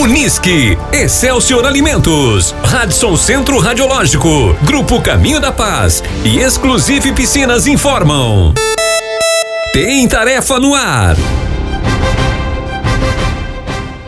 Unisque, Excelsior Alimentos, Radisson Centro Radiológico, Grupo Caminho da Paz e Exclusive Piscinas informam. Tem tarefa no ar.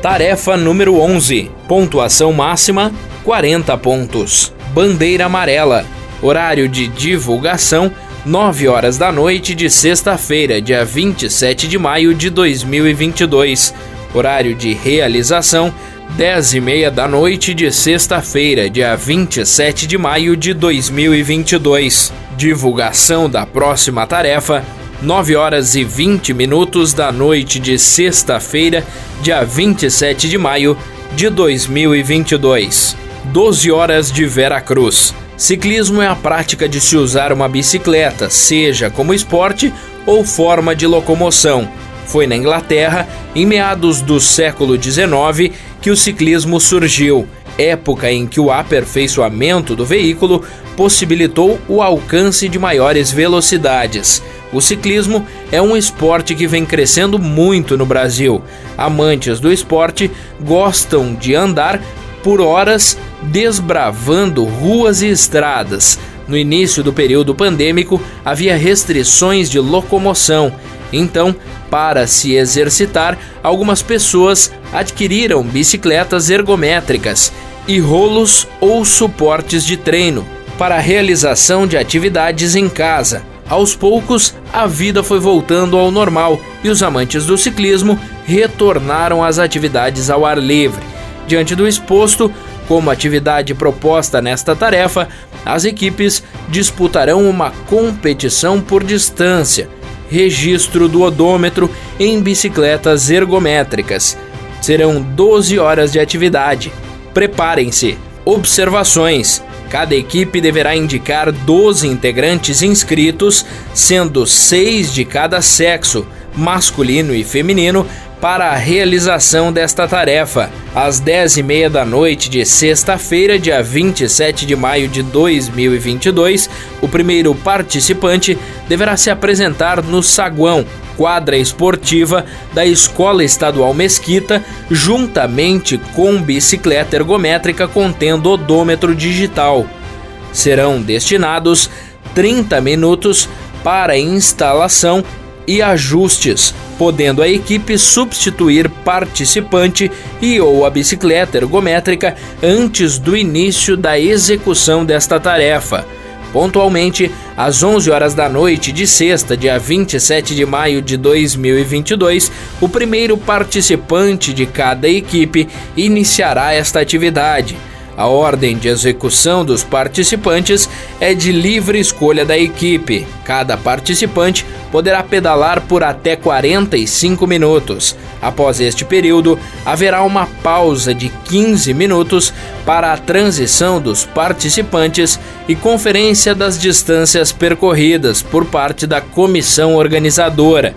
Tarefa número 11. Pontuação máxima: 40 pontos. Bandeira amarela. Horário de divulgação: 9 horas da noite de sexta-feira, dia 27 de maio de 2022. Horário de realização: 10 e meia da noite de sexta-feira, dia 27 de maio de 2022. Divulgação da próxima tarefa: 9 horas e 20 minutos da noite de sexta-feira, dia 27 de maio de 2022. 12 horas de Vera Cruz. Ciclismo é a prática de se usar uma bicicleta, seja como esporte ou forma de locomoção foi na Inglaterra, em meados do século XIX, que o ciclismo surgiu, época em que o aperfeiçoamento do veículo possibilitou o alcance de maiores velocidades. O ciclismo é um esporte que vem crescendo muito no Brasil. Amantes do esporte gostam de andar por horas desbravando ruas e estradas. No início do período pandêmico, havia restrições de locomoção então, para se exercitar, algumas pessoas adquiriram bicicletas ergométricas e rolos ou suportes de treino para a realização de atividades em casa. Aos poucos, a vida foi voltando ao normal e os amantes do ciclismo retornaram às atividades ao ar livre. Diante do exposto, como atividade proposta nesta tarefa, as equipes disputarão uma competição por distância registro do odômetro em bicicletas ergométricas. Serão 12 horas de atividade. Preparem-se. Observações: cada equipe deverá indicar 12 integrantes inscritos, sendo 6 de cada sexo, masculino e feminino, para a realização desta tarefa. Às 10h30 da noite de sexta-feira, dia 27 de maio de 2022, o primeiro participante deverá se apresentar no saguão, quadra esportiva da Escola Estadual Mesquita, juntamente com bicicleta ergométrica contendo odômetro digital. Serão destinados 30 minutos para instalação e ajustes, podendo a equipe substituir participante e ou a bicicleta ergométrica antes do início da execução desta tarefa. Pontualmente, às 11 horas da noite de sexta, dia 27 de maio de 2022, o primeiro participante de cada equipe iniciará esta atividade. A ordem de execução dos participantes é de livre escolha da equipe. Cada participante poderá pedalar por até 45 minutos. Após este período, haverá uma pausa de 15 minutos para a transição dos participantes e conferência das distâncias percorridas por parte da comissão organizadora.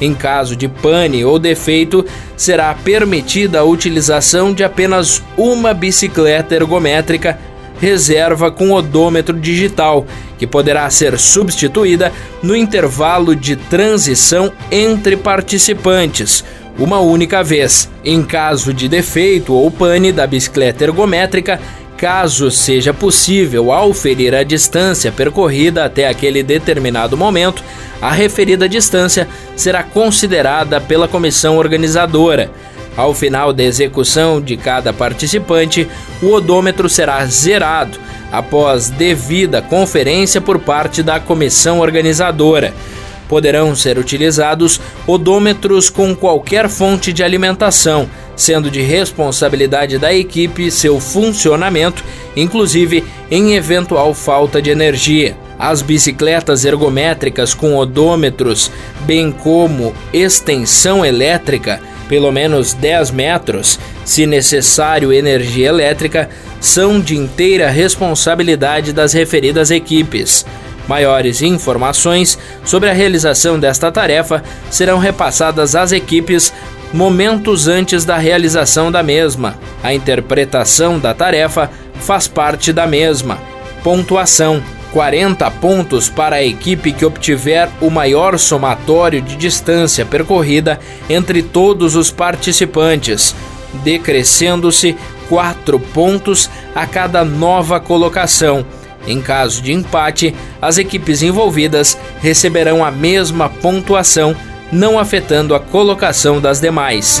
Em caso de pane ou defeito, será permitida a utilização de apenas uma bicicleta ergométrica reserva com odômetro digital, que poderá ser substituída no intervalo de transição entre participantes, uma única vez. Em caso de defeito ou pane da bicicleta ergométrica, caso seja possível auferir a distância percorrida até aquele determinado momento, a referida distância será considerada pela comissão organizadora. Ao final da execução de cada participante, o odômetro será zerado após devida conferência por parte da comissão organizadora. Poderão ser utilizados odômetros com qualquer fonte de alimentação, sendo de responsabilidade da equipe seu funcionamento, inclusive em eventual falta de energia. As bicicletas ergométricas com odômetros, bem como extensão elétrica, pelo menos 10 metros, se necessário energia elétrica, são de inteira responsabilidade das referidas equipes. Maiores informações sobre a realização desta tarefa serão repassadas às equipes momentos antes da realização da mesma. A interpretação da tarefa faz parte da mesma. Pontuação: 40 pontos para a equipe que obtiver o maior somatório de distância percorrida entre todos os participantes. decrescendo-se quatro pontos a cada nova colocação. Em caso de empate, as equipes envolvidas receberão a mesma pontuação, não afetando a colocação das demais.